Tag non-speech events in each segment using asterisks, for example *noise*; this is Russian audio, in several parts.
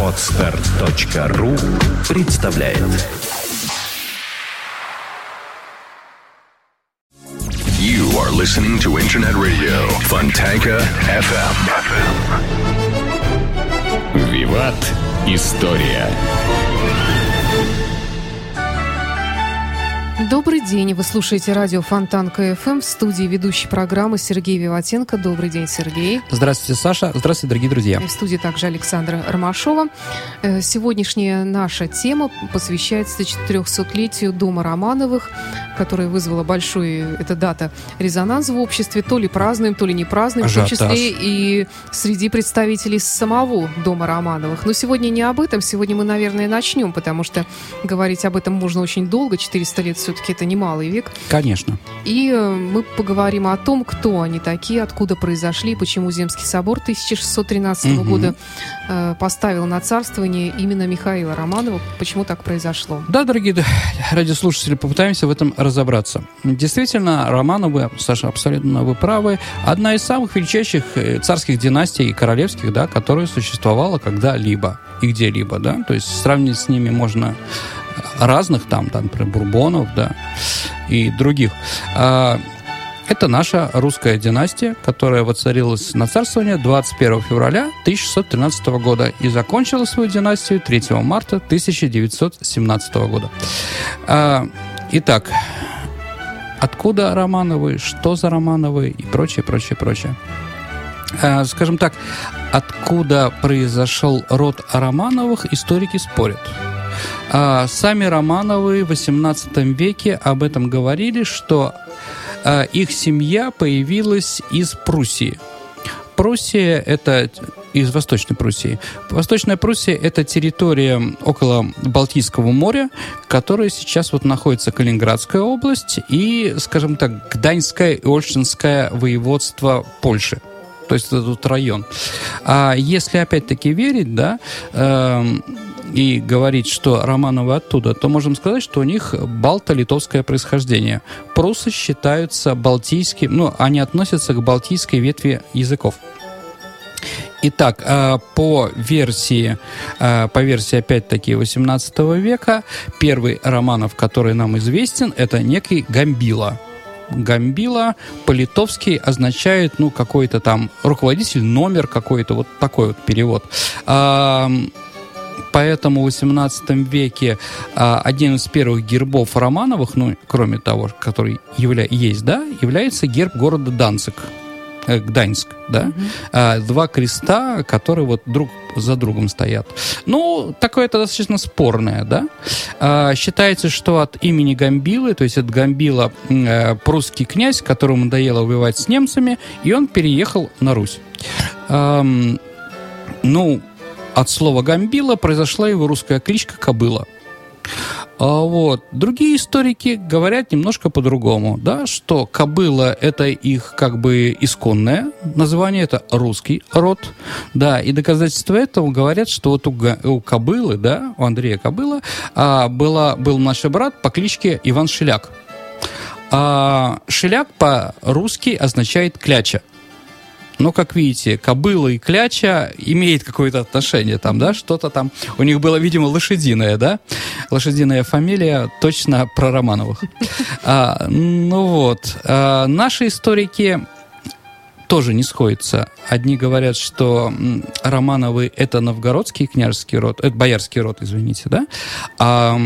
Отстар.ру представляет You are listening to Internet Radio Fontanka FM. Виват История. Добрый день. Вы слушаете радио Фонтан КФМ в студии ведущей программы Сергей Виватенко. Добрый день, Сергей. Здравствуйте, Саша. Здравствуйте, дорогие друзья. И в студии также Александра Ромашова. Э, Сегодняшняя наша тема посвящается 400-летию Дома Романовых, которая вызвала большой, эта дата, резонанс в обществе. То ли празднуем, то ли не празднуем, в том Ажиотаж. числе и среди представителей самого Дома Романовых. Но сегодня не об этом. Сегодня мы, наверное, начнем, потому что говорить об этом можно очень долго. 400 лет все-таки это немалый век. Конечно. И э, мы поговорим о том, кто они такие, откуда произошли, почему Земский собор 1613 Мгм. года э, поставил на царствование именно Михаила Романова, почему так произошло. Да, дорогие радиослушатели, попытаемся в этом разобраться. Действительно, Романовы, Саша, абсолютно вы правы, одна из самых величайших э, царских династий и королевских, да, которая существовала когда-либо и где-либо, да, то есть сравнить с ними можно разных там, там, например, Бурбонов, да, и других. А, Это наша русская династия, которая воцарилась на царствование 21 февраля 1613 года и закончила свою династию 3 марта 1917 года. А, Итак, откуда Романовы, что за Романовы и прочее, прочее, прочее. А, Скажем так, откуда произошел род Романовых, историки спорят. А, Сами Романовы в XVIII веке об этом говорили, что а, их семья появилась из Пруссии. Пруссия – это из Восточной Пруссии. Восточная Пруссия – это территория около Балтийского моря, которая сейчас вот находится Калининградская область и, скажем так, Гданьское и Ольштинское воеводство Польши. То есть это тут район. А если опять-таки верить, да, эм, и говорить, что Романовы оттуда, то можем сказать, что у них балто-литовское происхождение. Прусы считаются балтийским, ну, они относятся к балтийской ветви языков. Итак, э, по версии, э, по версии опять-таки 18 века, первый Романов, который нам известен, это некий Гамбила. Гамбила по-литовски означает, ну, какой-то там руководитель, номер какой-то, вот такой вот перевод. Поэтому в 18 веке а, один из первых гербов Романовых, ну, кроме того, который явля- есть, да, является герб города Данцик. э, Гданьск, да, А, два креста, которые вот друг за другом стоят. Ну, такое это достаточно спорное, да. А, считается, что от имени Гамбилы, то есть от Гамбила э, прусский князь, которому надоело воевать с немцами, и он переехал на Русь. Ам, ну, от слова «гамбила» произошла его русская кличка «кобыла». А вот. Другие историки говорят немножко по-другому, да, что кобыла – это их как бы исконное название, это русский род, да, и доказательства этого говорят, что вот у, у кобылы, да, у Андрея Кобыла а, была, был наш брат по кличке Иван Шеляк. А Шеляк по-русски означает «кляча». Но, как видите, кобыла и кляча имеет какое-то отношение там, да, что-то там. У них было, видимо, лошадиное, да? Лошадиная фамилия точно про Романовых. *laughs* А, ну вот. А, наши историки тоже не сходятся. Одни говорят, что Романовы это новгородский княжеский род, это боярский род, извините, да? А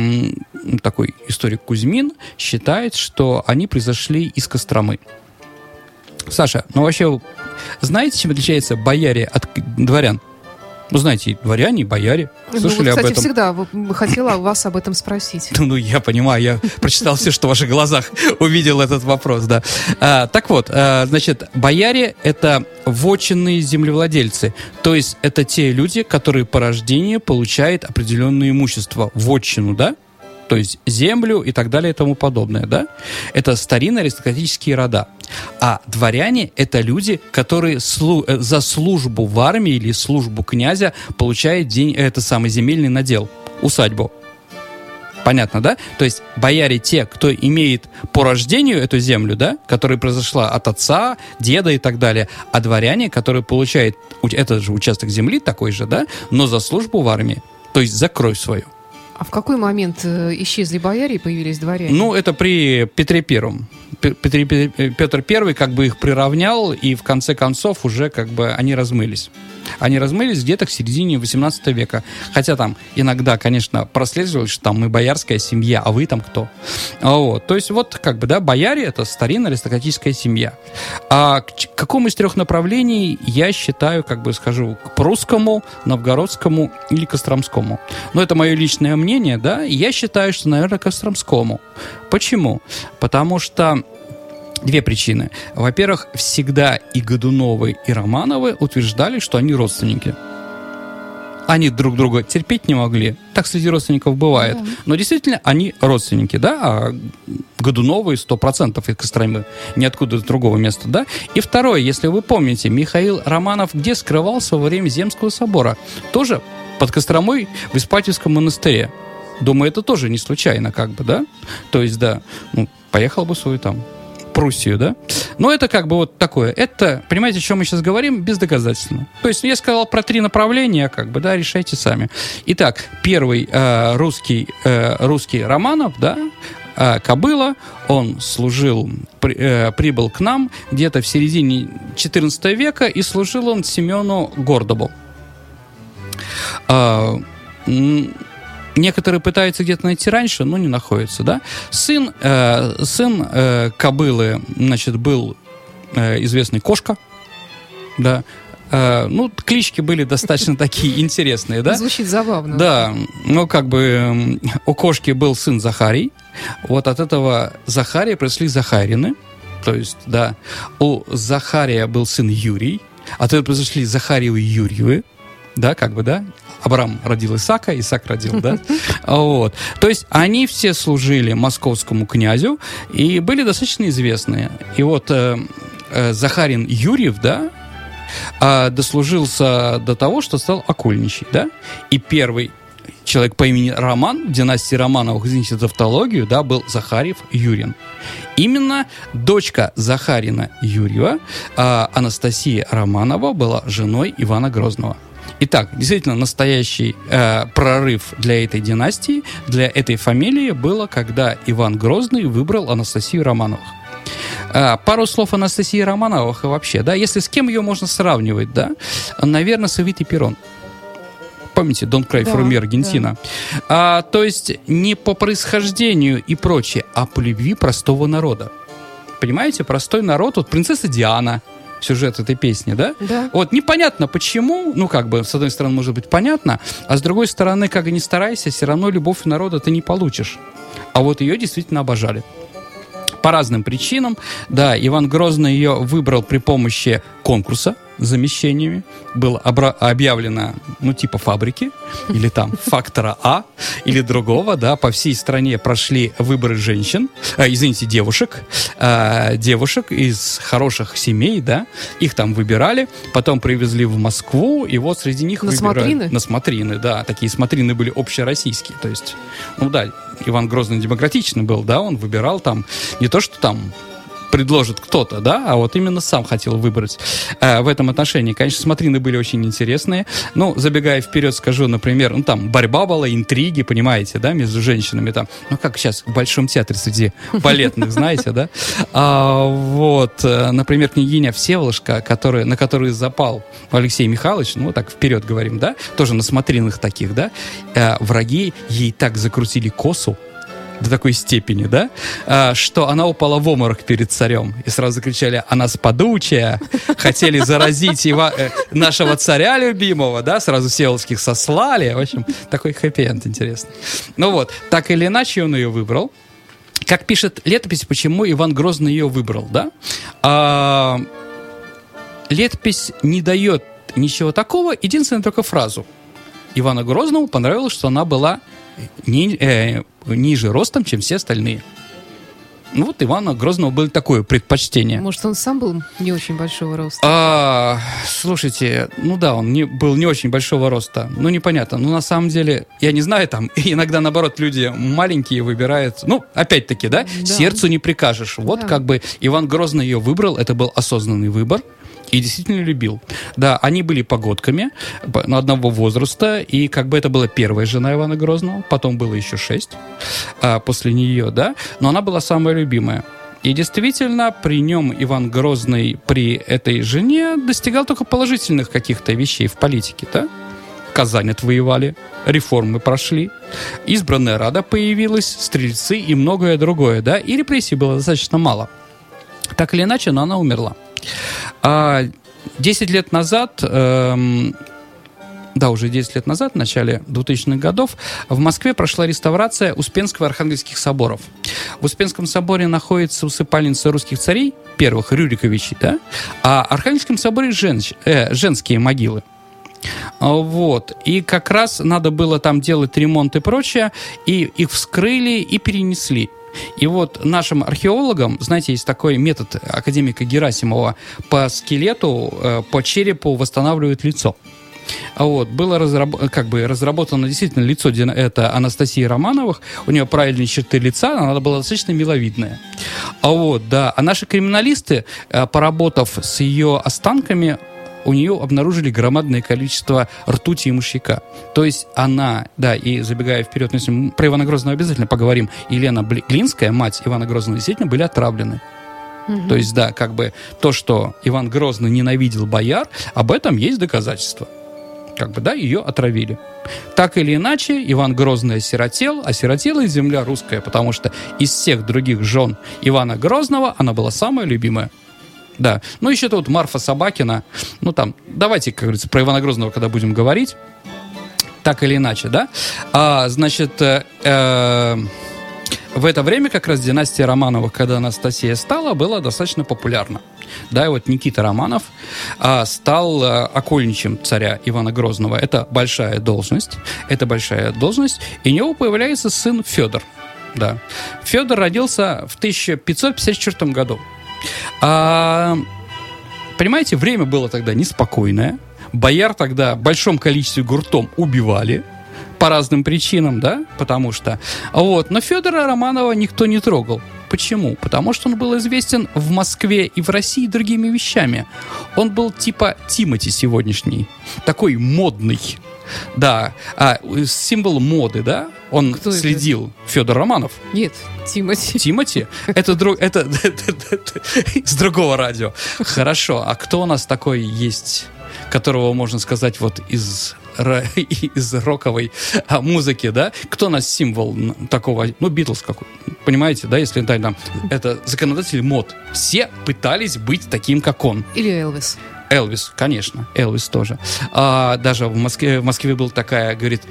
такой историк Кузьмин считает, что они произошли из Костромы. Саша, ну вообще, знаете, чем отличается бояре от дворян? Ну, знаете, дворяне, бояре. Ну, Слышали вот, об кстати, этом? всегда хотела вас об этом спросить. Ну, *laughs* ну, я понимаю, я прочитал все, что в ваших глазах *laughs* увидел этот вопрос, да. А, так вот, а, значит, бояре — это вотчинные землевладельцы. То есть это те люди, которые по рождению получают определенное имущество, вотчину, да? То есть землю и так далее и тому подобное, да? Это старинные аристократические рода. А дворяне — это люди, которые слу- э, за службу в армии или службу князя получают день, это самый земельный надел, усадьбу. Понятно, да? То есть бояре те, кто имеет по рождению эту землю, да, которая произошла от отца, деда и так далее, а дворяне, которые получают этот же участок земли, такой же, да, но за службу в армии, то есть за кровь свою. А в какой момент э, исчезли бояре и появились дворяне? Ну, это при Петре Первом. Петр, Петр Первый как бы их приравнял, и в конце концов уже как бы они размылись. Они размылись где-то к середине 18 века. Хотя там иногда, конечно, прослеживалось, что там мы боярская семья, а вы там кто? А вот. То есть вот как бы, да, бояре — это старинная аристократическая семья. А к какому из трех направлений я считаю, как бы скажу, к прусскому, новгородскому или костромскому? Но это мое личное мнение, да, я считаю, что, наверное, костромскому. Почему? Потому что Две причины. Во-первых, всегда и Годуновы, и Романовы утверждали, что они родственники. Они друг друга терпеть не могли. Так среди родственников бывает. Да. Но действительно, они родственники, да, а Годуновы 100% из Костромы, ниоткуда из другого места, да. И второе, если вы помните, Михаил Романов где скрывался во время Земского собора? Тоже под Костромой в Испатьевском монастыре. Думаю, это тоже не случайно, как бы, да? То есть, да, ну, поехал бы свой там Пруссию, да? Но это как бы вот такое. Это, понимаете, о чем мы сейчас говорим, бездоказательно. То есть я сказал про три направления, как бы, да, решайте сами. Итак, первый э, русский, э, русский Романов, да, э, Кобыла, он служил, при, э, прибыл к нам где-то в середине 14 века, и служил он Семену Гордобу. Э, Некоторые пытаются где-то найти раньше, но не находятся, да. Сын, э, сын э, кобылы, значит, был э, известный Кошка, да. Э, ну, клички были достаточно *laughs* такие интересные, да? Звучит забавно. Да, ну, как бы у Кошки был сын Захарий, вот от этого Захария пришли Захарины, то есть, да, у Захария был сын Юрий, от этого произошли Захариевы и Юрьевы, да, как бы, да, Абрам родил Исака, Исаак родил, да? *laughs* Вот. То есть они все служили московскому князю и были достаточно известные. И вот э, э, Захарин Юрьев, да, э, дослужился до того, что стал окольничий, да? И первый человек по имени Роман в династии Романовых, извините за тавтологию, да, был Захарьев Юрин. Именно дочка Захарина Юрьева, э, Анастасия Романова, была женой Ивана Грозного. Итак, действительно, настоящий э, прорыв для этой династии, для этой фамилии было, когда Иван Грозный выбрал Анастасию Романовых. Э, пару слов Анастасии Романовых вообще, да, если с кем ее можно сравнивать, да, наверное, с Эвитой Перрон помните, Don't Cry for Me, Аргентина. Да. А, то есть не по происхождению и прочее, а по любви простого народа. Понимаете, простой народ, вот принцесса Диана, сюжет этой песни, да? Да. Вот непонятно почему, ну как бы, с одной стороны, может быть понятно, а с другой стороны, как и не старайся, все равно любовь народа ты не получишь. А вот ее действительно обожали по разным причинам. Да, Иван Грозный ее выбрал при помощи конкурса замещениями. Было объявлено, ну, типа фабрики, или там *laughs* фактора А, или другого, да, по всей стране прошли выборы женщин, э, извините, девушек, э, девушек из хороших семей, да, их там выбирали, потом привезли в Москву, и вот среди них на выбирали... смотрины? На смотрины, да, такие смотрины были общероссийские, то есть, ну да, Иван Грозный демократичный был, да, он выбирал там не то, что там предложит кто-то, да, а вот именно сам хотел выбрать э, в этом отношении. Конечно, смотрины были очень интересные. Ну, забегая вперед, скажу, например, ну, там борьба была, интриги, понимаете, да, между женщинами там. Ну, как сейчас в Большом театре среди *laughs* балетных, знаете, да. А, вот, э, например, княгиня Всеволожка, которая, на которую запал Алексей Михайлович, ну, так вперед говорим, да, тоже на смотринах таких, да, э, враги ей так закрутили косу, до такой степени, да, а, что она упала в обморок перед царем. И сразу кричали, она спадучая, *laughs* хотели заразить его, э, нашего царя любимого, да, сразу Севолских сослали. В общем, такой хэппи-энд интересный. Ну вот, так или иначе он ее выбрал. Как пишет летопись, почему Иван Грозный ее выбрал, да? А, летопись не дает ничего такого, единственное только фразу. Ивана Грозному понравилось, что она была ни, э, ниже ростом, чем все остальные. Ну вот Ивана Грозного было такое предпочтение. Может, он сам был не очень большого роста? А, слушайте, ну да, он не, был не очень большого роста. Ну, непонятно. Ну, на самом деле, я не знаю, там, *laughs* иногда, наоборот, люди маленькие выбирают. Ну, опять-таки, да, Да. сердцу не прикажешь. Вот Да. как бы Иван Грозный ее выбрал, это был осознанный выбор. И действительно любил. Да, они были погодками по- одного возраста, и как бы это была первая жена Ивана Грозного, потом было еще шесть а, после нее, да, но она была самая любимая. И действительно, при нем Иван Грозный при этой жене достигал только положительных каких-то вещей в политике, да? Казань отвоевали, реформы прошли, избранная рада появилась, стрельцы и многое другое, да? И репрессий было достаточно мало. Так или иначе, но она умерла. А 10 лет назад, эм, да, уже 10 лет назад, в начале 2000-х годов, в Москве прошла реставрация Успенского и Архангельских соборов. В Успенском соборе находится усыпальница русских царей, первых Рюриковичей, да, а в Архангельском соборе женщ- э, женские могилы. А, Вот. И как раз надо было там делать ремонт и прочее, и их вскрыли и перенесли. И вот нашим археологам, знаете, есть такой метод академика Герасимова по скелету, э, по черепу восстанавливают лицо. Вот, было разраб- как бы разработано действительно лицо это Анастасии Романовых. У нее правильные черты лица, она была достаточно миловидная. А вот, да. А наши криминалисты, э, поработав с ее останками, у нее обнаружили громадное количество ртути и мышьяка. То есть она, да, и забегая вперед, ну, если мы про Ивана Грозного обязательно поговорим, Елена Глинская, мать Ивана Грозного, действительно были отравлены. То есть, да, как бы то, что Иван Грозный ненавидел бояр, об этом есть доказательства. Как бы, да, ее отравили. Так или иначе, Иван Грозный осиротел, осиротела и земля русская, потому что из всех других жен Ивана Грозного она была самая любимая. Да. Ну, еще тут Марфа Собакина. Ну, там, давайте, как говорится, про Ивана Грозного, когда будем говорить. Так или иначе, да? А, значит, э, э, в это время как раз династия Романовых, когда Анастасия стала, была достаточно популярна. Да, и вот Никита Романов а, стал а, окольничем царя Ивана Грозного. Это большая должность. Это большая должность. И у него появляется сын Федор. Да. Федор родился в 1554 году. А, понимаете, время было тогда неспокойное. Бояр тогда в большом количестве гуртом убивали по разным причинам, да, потому что... Вот, но Федора Романова никто не трогал. Почему? Потому что он был известен в Москве и в России другими вещами. Он был типа Тимати сегодняшний, такой модный. Да, а, э, символ моды, да? Он Кто это? следил. Федор Романов. Нет, Тимати. Тимати? Это, друг, это, *laughs* с другого радио. Хорошо. А кто у нас такой есть, которого можно сказать вот из *laughs* из роковой а, музыки, да? Кто у нас символ такого? Ну, Битлз какой. Понимаете, да? Если да, там, это законодатель мод. Все пытались быть таким, как он. Или Элвис. Элвис, конечно, Элвис тоже. А, даже в Москве, в Москве была такая, говорит,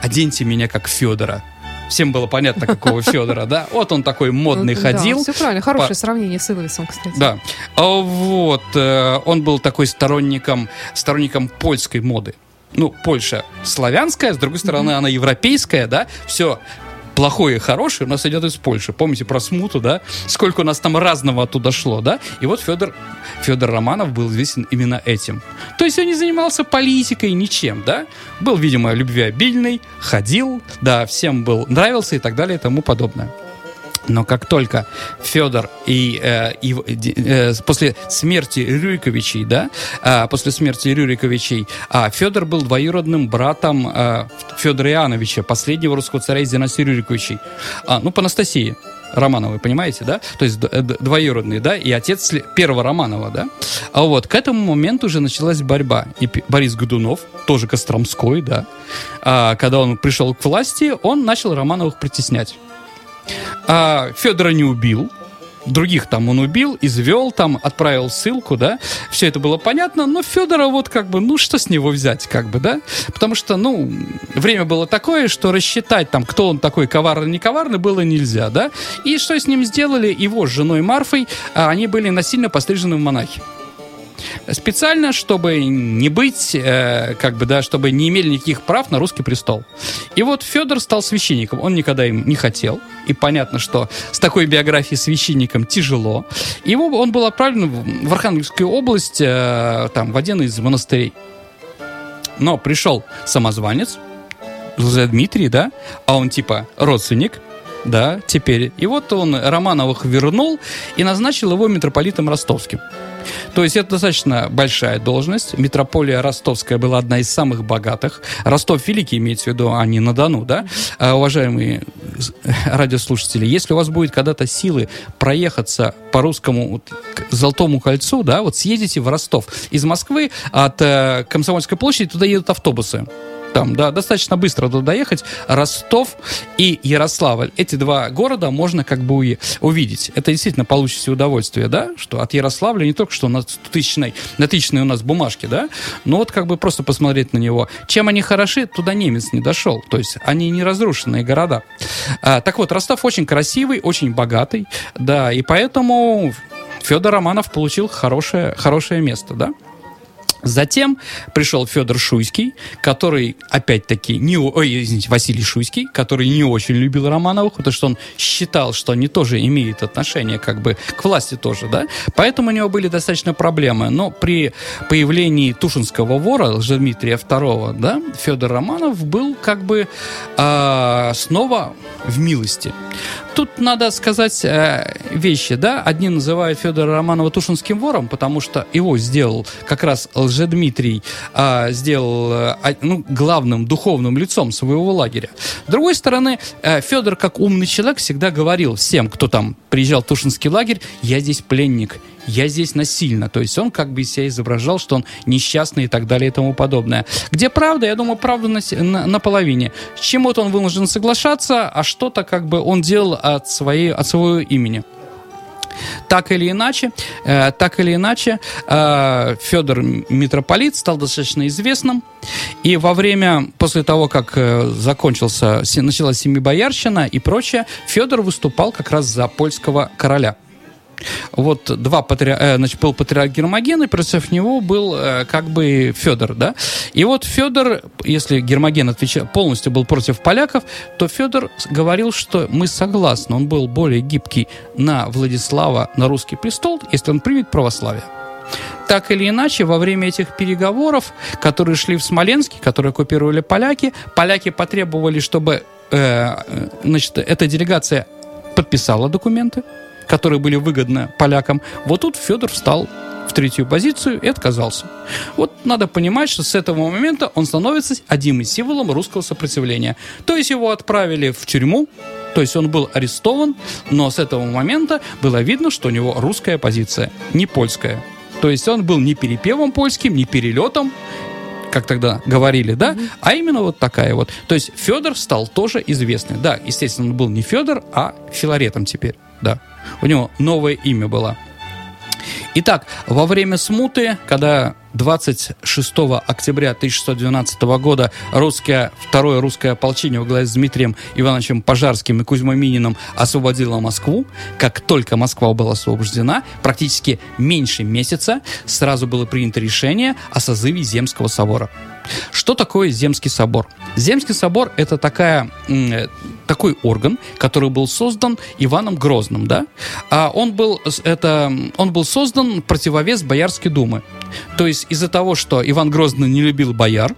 оденьте меня как Федора. Всем было понятно, какого *laughs* Федора, да? Вот он такой модный Ну, ходил. все правильно. Хорошее По- сравнение с Элвисом, кстати. Да. А Вот. э, Он был такой сторонником, сторонником польской моды. Ну, Польша славянская, с другой стороны, она европейская, да? Все плохое и хорошее у нас идет из Польши. Помните про смуту, да? Сколько у нас там разного оттуда шло, да? И вот Федор, Федор Романов был известен именно этим. То есть он не занимался политикой, ничем, да? Был, видимо, любвеобильный, ходил, да, всем был, нравился и так далее и тому подобное. Но как только Федор и, э, и ди- э, после смерти Рюриковичей, да, а, после смерти Рюриковичей, а Федор был двоюродным братом э, Федора Иоанновича, последнего русского царя из династии Рюриковичей, а, ну, по Анастасии. Романовой, понимаете, да? То есть двоюродный, да, и отец первого Романова, да? А вот к этому моменту уже началась борьба. И Борис Годунов, тоже Костромской, да, а, когда он пришел к власти, он начал Романовых притеснять. А, Федора не убил. Других там он убил, извел, там отправил ссылку, да. Все это было понятно, но Федора вот как бы, ну что с него взять, как бы, да? Потому что, ну, время было такое, что рассчитать там, кто он такой, коварный, не коварный, было нельзя, да. И что с ним сделали? Его с женой Марфой, а, они были насильно пострижены в монахи. Специально, чтобы не быть, э, как бы, да, чтобы не имели никаких прав на русский престол. И вот Федор стал священником. Он никогда им не хотел. И понятно, что с такой биографией священником тяжело. Его, он был отправлен в Архангельскую область, э, там, в один из монастырей. Но пришел самозванец, Дмитрий, да, а он типа родственник, да, теперь. И вот он Романовых вернул и назначил его митрополитом ростовским. То есть это достаточно большая должность. Митрополия Ростовская была одна из самых богатых. Ростов Великий имеется в виду, а не на Дону, да? А, уважаемые *laughs* радиослушатели, если у вас будет когда-то силы проехаться по русскому вот, Золотому кольцу, да, вот съездите в Ростов. Из Москвы от э, Комсомольской площади туда едут автобусы там, да, достаточно быстро туда доехать. Ростов и Ярославль. Эти два города можно как бы увидеть. Это действительно получите удовольствие, да, что от Ярославля не только что на тысячной, на тысячной у нас бумажке, да, но вот как бы просто посмотреть на него. Чем они хороши, туда немец не дошел. То есть они не разрушенные города. А, так вот, Ростов очень красивый, очень богатый, да, и поэтому Федор Романов получил хорошее, хорошее место, да. Затем пришел Федор Шуйский, который, опять-таки, не, ой, извините, Василий Шуйский, который не очень любил Романовых, потому что он считал, что они тоже имеют отношение как бы к власти тоже, да. Поэтому у него были достаточно проблемы. Но при появлении Тушинского вора, Дмитрия II, да, Федор Романов был как бы э, снова в милости. Тут надо сказать э, вещи, да. Одни называют Федора Романова Тушинским вором, потому что его сделал как раз Лжедмитрий, э, сделал э, ну, главным духовным лицом своего лагеря. С другой стороны, э, Федор, как умный человек, всегда говорил всем, кто там приезжал в Тушинский лагерь, я здесь пленник, я здесь насильно. То есть он как бы себя изображал, что он несчастный и так далее и тому подобное. Где правда? Я думаю, правда на, на, на половине. С чему-то он вынужден соглашаться, а что-то как бы он делал от, своей, от своего имени. Так или иначе, э, так или иначе, э, Федор Митрополит стал достаточно известным. И во время, после того, как э, закончился, началась Семибоярщина и прочее, Федор выступал как раз за польского короля. Вот два патриарха, э, значит, был патриарх Гермоген, и против него был э, как бы Федор, да. И вот Федор, если Гермоген отвечал, полностью был против поляков, то Федор говорил, что мы согласны, он был более гибкий на Владислава, на русский престол, если он примет православие. Так или иначе, во время этих переговоров, которые шли в Смоленске, которые оккупировали поляки, поляки потребовали, чтобы э, значит, эта делегация подписала документы, которые были выгодны полякам. Вот тут Федор встал в третью позицию и отказался. Вот надо понимать, что с этого момента он становится одним из символов русского сопротивления. То есть его отправили в тюрьму, то есть он был арестован, но с этого момента было видно, что у него русская позиция, не польская. То есть он был не перепевом польским, не перелетом, как тогда говорили, да, mm-hmm. а именно вот такая вот. То есть Федор стал тоже известный. Да, естественно, он был не Федор, а Филаретом теперь, да. У него новое имя было. Итак, во время смуты, когда 26 октября 1612 года русское, второе русское ополчение во главе с Дмитрием Ивановичем Пожарским и Кузьмой Мининым освободило Москву. Как только Москва была освобождена, практически меньше месяца сразу было принято решение о созыве Земского собора. Что такое Земский собор? Земский собор – это такая, такой орган, который был создан Иваном Грозным. Да? А он, был, это, он был создан противовес Боярской думы. То есть из-за того, что Иван Грозный не любил бояр,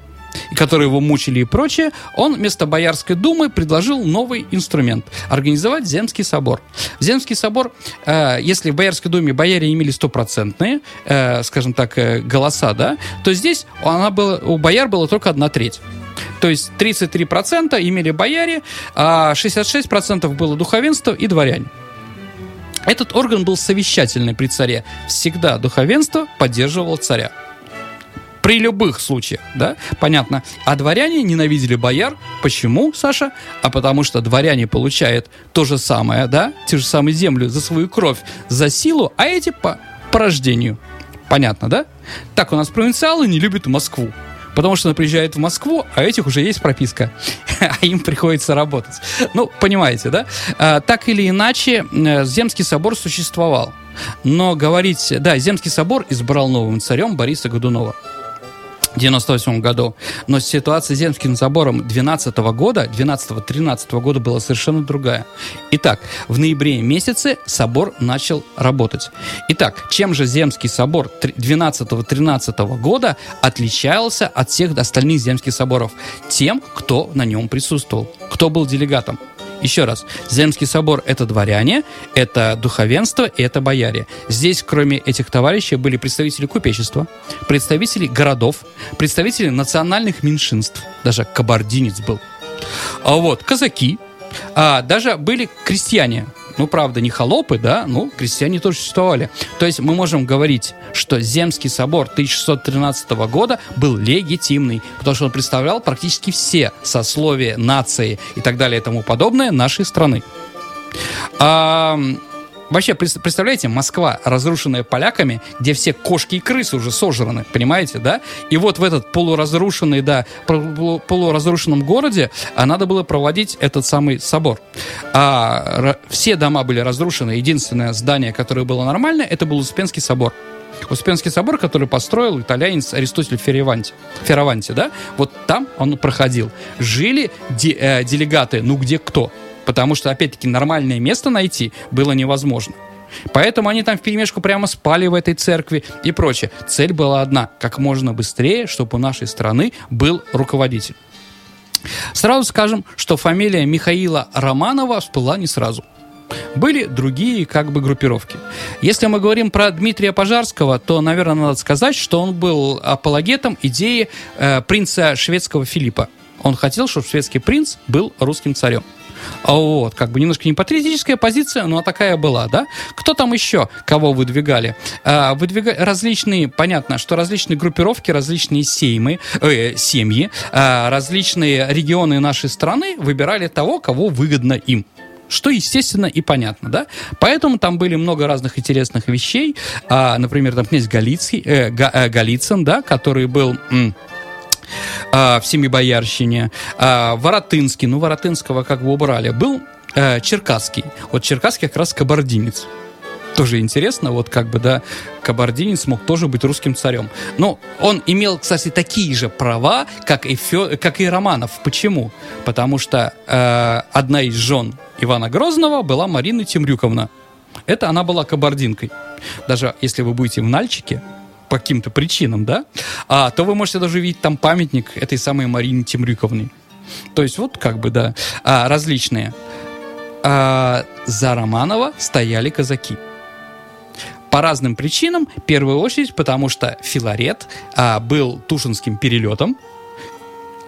которые его мучили и прочее, он вместо Боярской думы предложил новый инструмент – организовать Земский собор. Земский собор, э, если в Боярской думе бояре имели стопроцентные, э, скажем так, э, голоса, да, то здесь она была, у бояр было только одна треть. То есть 33% имели бояре, а 66% было духовенство и дворяне. Этот орган был совещательный при царе. Всегда духовенство поддерживало царя. При любых случаях, да, понятно. А дворяне ненавидели бояр. Почему, Саша? А потому что дворяне получают то же самое, да, те же самые землю за свою кровь, за силу, а эти по, по рождению. Понятно, да? Так у нас провинциалы не любят Москву потому что она приезжает в Москву, а этих уже есть прописка, *laughs* а им приходится работать. Ну, понимаете, да? А, так или иначе, э, Земский собор существовал. Но говорить... Да, Земский собор избрал новым царем Бориса Годунова. 98 году. Но ситуация с Земским собором 12 года, 12-13 года была совершенно другая. Итак, в ноябре месяце собор начал работать. Итак, чем же Земский собор 12-13 года отличался от всех остальных земских соборов? Тем, кто на нем присутствовал, кто был делегатом. Еще раз, Земский собор – это дворяне, это духовенство и это бояре. Здесь, кроме этих товарищей, были представители купечества, представители городов, представители национальных меньшинств, даже кабардинец был. А вот казаки, а даже были крестьяне, ну, правда, не холопы, да, ну, крестьяне тоже существовали. То есть мы можем говорить, что Земский собор 1613 года был легитимный, потому что он представлял практически все сословия, нации и так далее и тому подобное нашей страны. А, Вообще, представляете, Москва, разрушенная поляками, где все кошки и крысы уже сожраны, понимаете, да? И вот в этот полуразрушенный, да, полуразрушенном городе а надо было проводить этот самый собор. А все дома были разрушены. Единственное здание, которое было нормальное, это был Успенский собор. Успенский собор, который построил итальянец Аристотель Ферраванти, Ферраванти, да? Вот там он проходил. Жили де, э, делегаты, ну где кто? Потому что, опять-таки, нормальное место найти было невозможно. Поэтому они там в перемешку прямо спали в этой церкви и прочее. Цель была одна – как можно быстрее, чтобы у нашей страны был руководитель. Сразу скажем, что фамилия Михаила Романова всплыла не сразу. Были другие как бы группировки. Если мы говорим про Дмитрия Пожарского, то, наверное, надо сказать, что он был апологетом идеи э, принца шведского Филиппа. Он хотел, чтобы шведский принц был русским царем. А вот, как бы немножко не патриотическая позиция, но такая была, да? Кто там еще, кого выдвигали? А, выдвига... Различные, понятно, что различные группировки, различные сеймы, э, семьи, а, различные регионы нашей страны выбирали того, кого выгодно им. Что, естественно, и понятно, да? Поэтому там были много разных интересных вещей. А, например, там князь Галицкий, э, Га, э, Голицын, да, который был... М- в Семибоярщине, э, Воротынский, ну, Воротынского как бы убрали, был э, Черкасский. Вот Черкасский как раз кабардинец тоже интересно, вот как бы, да, кабардинец мог тоже быть русским царем. Но он имел, кстати, такие же права, как и, Фё, как и Романов. Почему? Потому что э, одна из жен Ивана Грозного была Марина Темрюковна. Это она была кабардинкой. Даже если вы будете в Нальчике, по каким-то причинам, да, а, то вы можете даже увидеть там памятник этой самой Марине Темрюковны. То есть вот как бы, да, а, различные. А, за Романова стояли казаки. По разным причинам. В первую очередь, потому что Филарет а, был Тушинским перелетом.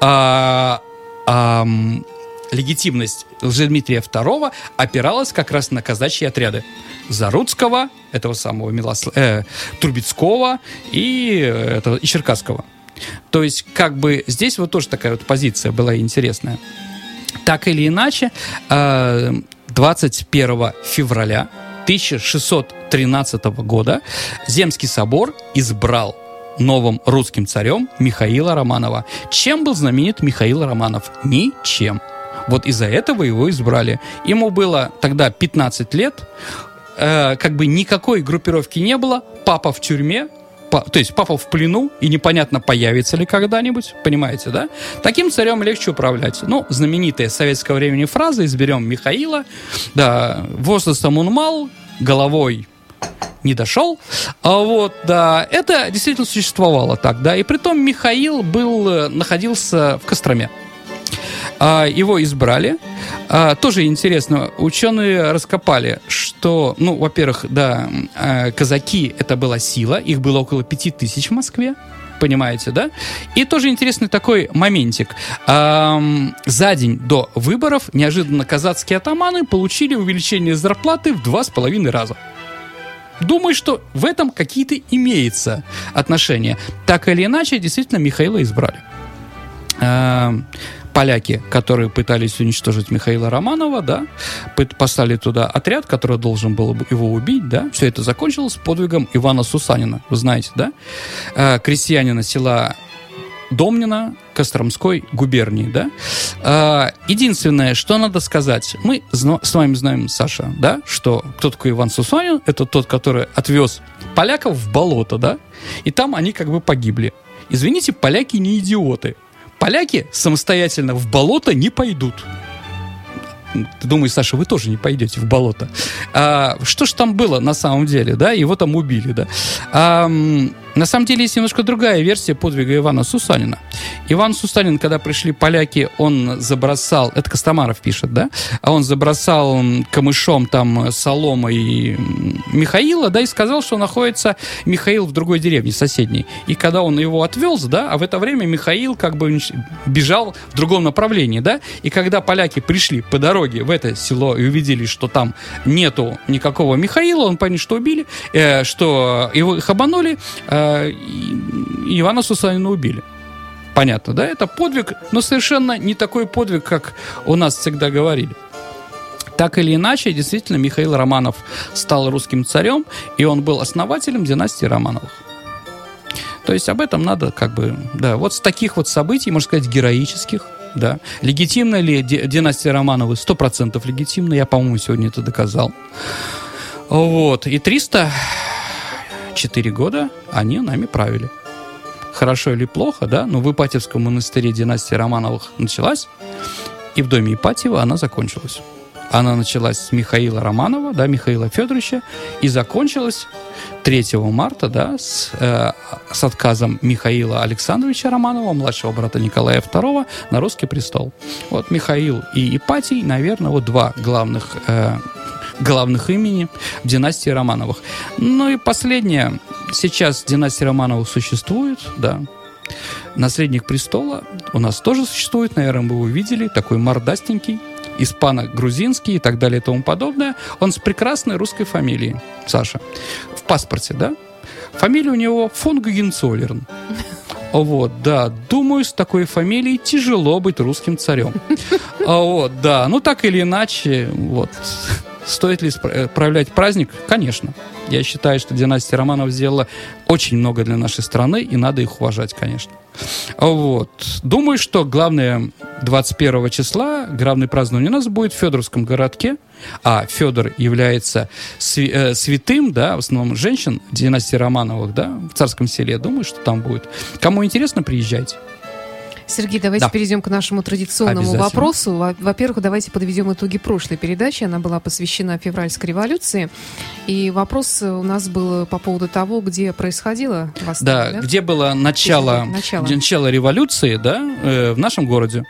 А, а, легитимность Лжедмитрия II опиралась как раз на казачьи отряды. Заруцкого, этого самого Милосл... э, Трубецкого и, э, этого, и Черкасского. То есть, как бы здесь вот тоже такая вот позиция была интересная. Так или иначе, 21 э, февраля 1613 года Земский собор избрал новым русским царем Михаила Романова. Чем был знаменит Михаил Романов? Ничем. Вот из-за этого его избрали. Ему было тогда 15 лет, э, как бы никакой группировки не было, папа в тюрьме, па, то есть папа в плену, и непонятно, появится ли когда-нибудь, понимаете, да? Таким царем легче управлять. Ну, знаменитая советского времени фраза «Изберем Михаила», да, возрастом он мал, головой не дошел. А вот, да, это действительно существовало так, да. И при том Михаил был, э, находился в Костроме. А, его избрали. А, тоже интересно, ученые раскопали, что, ну, во-первых, да, а, казаки это была сила, их было около пяти тысяч в Москве понимаете, да? И тоже интересный такой моментик. За день до выборов неожиданно казацкие атаманы получили увеличение зарплаты в два с половиной раза. Думаю, что в этом какие-то имеются отношения. Так или иначе, действительно, Михаила избрали. Эм, поляки, которые пытались уничтожить Михаила Романова, да, послали туда отряд, который должен был его убить, да, все это закончилось подвигом Ивана Сусанина, вы знаете, да, э, крестьянина села Домнина, Костромской губернии, да. А, единственное, что надо сказать, мы с вами знаем, Саша, да, что кто такой Иван Сусанин, это тот, который отвез поляков в болото, да, и там они как бы погибли. Извините, поляки не идиоты. Поляки самостоятельно в болото не пойдут. Ты думаешь, Саша, вы тоже не пойдете в болото. А, что ж там было на самом деле, да? Его там убили, да. А, на самом деле есть немножко другая версия подвига Ивана Сусанина. Иван Сусанин, когда пришли поляки, он забросал, это Костомаров пишет, да, а он забросал камышом там соломой Михаила, да, и сказал, что находится Михаил в другой деревне, соседней. И когда он его отвез, да, а в это время Михаил как бы бежал в другом направлении, да, и когда поляки пришли по дороге в это село и увидели, что там нету никакого Михаила, он понял, что убили, э, что его их обманули, э, Ивана Сусанина убили. Понятно, да? Это подвиг, но совершенно не такой подвиг, как у нас всегда говорили. Так или иначе, действительно, Михаил Романов стал русским царем, и он был основателем династии Романовых. То есть об этом надо как бы, да, вот с таких вот событий, можно сказать, героических, да. Легитимна ли династия Романовы? Сто процентов легитимна, я, по-моему, сегодня это доказал. Вот, и 300 4 года они нами правили. Хорошо или плохо, да, но в Ипатьевском монастыре династия Романовых началась, и в доме Ипатьева она закончилась. Она началась с Михаила Романова, да, Михаила Федоровича, и закончилась 3 марта, да, с, э, с отказом Михаила Александровича Романова, младшего брата Николая II, на русский престол. Вот Михаил и Ипатий, наверное, вот два главных э, главных имени в династии Романовых. Ну и последнее. Сейчас династия Романовых существует, да. Наследник престола у нас тоже существует, наверное, вы его видели, такой мордастенький, испано-грузинский и так далее и тому подобное. Он с прекрасной русской фамилией, Саша, в паспорте, да? Фамилия у него фон Гагенцоллерн. Вот, да. Думаю, с такой фамилией тяжело быть русским царем. *laughs* Вот, да. Ну, так или иначе, вот. Стоит ли э, проявлять праздник? Конечно. Я считаю, что династия Романов сделала очень много для нашей страны, и надо их уважать, конечно. Вот. Думаю, что главное 21 числа, главное празднование у нас будет в Федоровском городке, а Федор является э, святым, да, в основном женщин династии Романовых, да, в Царском селе. Думаю, что там будет. Кому интересно, приезжайте. Сергей, давайте да. перейдем к нашему традиционному вопросу. Во-первых, давайте подведем итоги прошлой передачи. Она была посвящена февральской революции. И вопрос у нас был по поводу того, где происходило восстание. Да, да? где было начало, начало. начало революции да, э, в нашем городе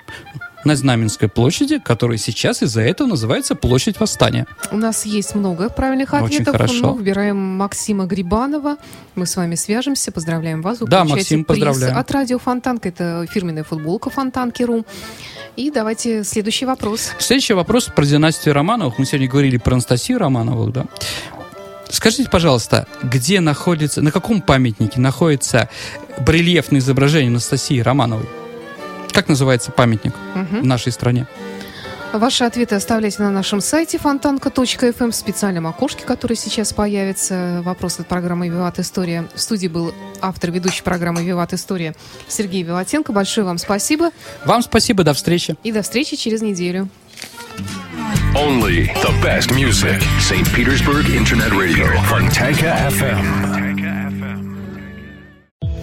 на Знаменской площади, которая сейчас из-за этого называется Площадь Восстания. У нас есть много правильных ответов. Очень хорошо. Мы выбираем Максима Грибанова. Мы с вами свяжемся. Поздравляем вас. Вы да, Максим, поздравляем. От радио Фонтанка. Это фирменная футболка Фонтанки.ру. И давайте следующий вопрос. Следующий вопрос про династию Романовых. Мы сегодня говорили про Анастасию Романовых, да? Скажите, пожалуйста, где находится, на каком памятнике находится барельефное изображение Анастасии Романовой? Как называется памятник угу. в нашей стране? Ваши ответы оставляйте на нашем сайте фонтанка.фм эм в специальном окошке, который сейчас появится. Вопрос от программы «Виват История». В студии был автор ведущей программы «Виват История» Сергей Виватенко. Большое вам спасибо. Вам спасибо. До встречи. И до встречи через неделю. Only the best music. St. Petersburg Internet Radio. Fontanka FM.